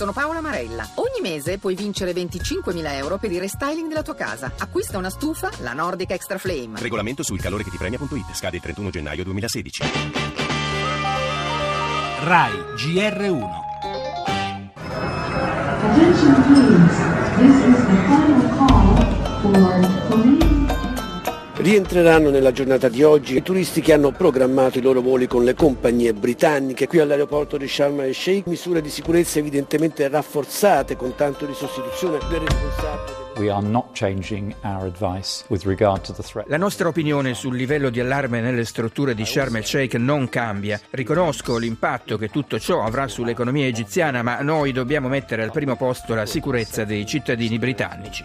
sono Paola Marella. Ogni mese puoi vincere 25.000 euro per il restyling della tua casa. Acquista una stufa, la Nordic Extra Flame. Regolamento sul calore che ti premia.it. Scade il 31 gennaio 2016. RAI GR1 Attention please. This is the final call for police. Rientreranno nella giornata di oggi i turisti che hanno programmato i loro voli con le compagnie britanniche. Qui all'aeroporto di Sharm el Sheikh misure di sicurezza evidentemente rafforzate con tanto di sostituzione del responsabile. La nostra opinione sul livello di allarme nelle strutture di Sharm el Sheikh non cambia. Riconosco l'impatto che tutto ciò avrà sull'economia egiziana, ma noi dobbiamo mettere al primo posto la sicurezza dei cittadini britannici.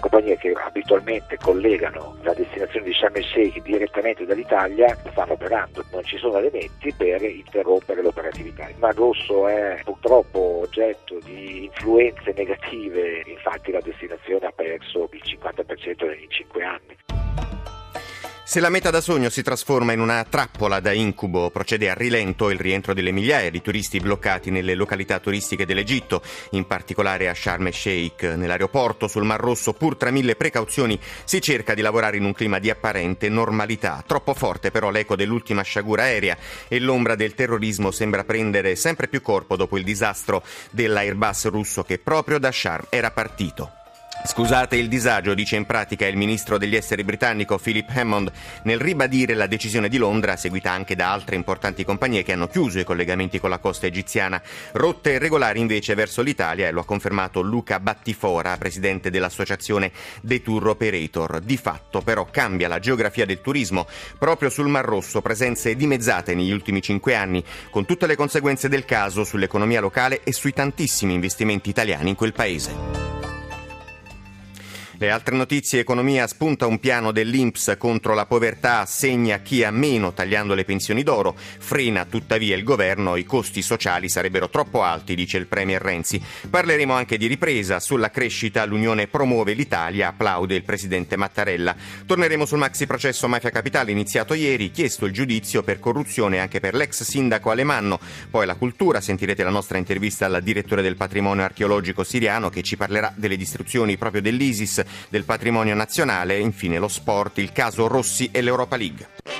Compagnie che abitualmente collegano la destinazione di Sharm el Sheikh direttamente dall'Italia stanno operando, non ci sono elementi per interrompere l'operatività. Il Mar Rosso è purtroppo oggetto di influenze negative, infatti la destinazione ha perso il 50% in 5 anni. Se la meta da sogno si trasforma in una trappola da incubo, procede a rilento il rientro delle migliaia di turisti bloccati nelle località turistiche dell'Egitto, in particolare a Sharm el Sheikh. Nell'aeroporto sul Mar Rosso, pur tra mille precauzioni, si cerca di lavorare in un clima di apparente normalità. Troppo forte però l'eco dell'ultima sciagura aerea e l'ombra del terrorismo sembra prendere sempre più corpo dopo il disastro dell'Airbus russo che proprio da Sharm era partito. Scusate il disagio, dice in pratica il ministro degli esteri britannico Philip Hammond nel ribadire la decisione di Londra, seguita anche da altre importanti compagnie che hanno chiuso i collegamenti con la costa egiziana. Rotte regolari invece verso l'Italia e lo ha confermato Luca Battifora, presidente dell'associazione The Tour Operator. Di fatto però cambia la geografia del turismo. Proprio sul Mar Rosso presenze dimezzate negli ultimi cinque anni, con tutte le conseguenze del caso sull'economia locale e sui tantissimi investimenti italiani in quel paese. Le altre notizie, economia spunta un piano dell'Inps contro la povertà, assegna chi ha meno tagliando le pensioni d'oro, frena tuttavia il governo, i costi sociali sarebbero troppo alti, dice il Premier Renzi. Parleremo anche di ripresa, sulla crescita l'Unione promuove l'Italia, applaude il Presidente Mattarella. Torneremo sul maxi processo Mafia Capitale iniziato ieri, chiesto il giudizio per corruzione anche per l'ex sindaco Alemanno, poi la cultura, sentirete la nostra intervista al direttore del patrimonio archeologico siriano che ci parlerà delle distruzioni proprio dell'ISIS del patrimonio nazionale infine lo sport, il caso Rossi e l'Europa League.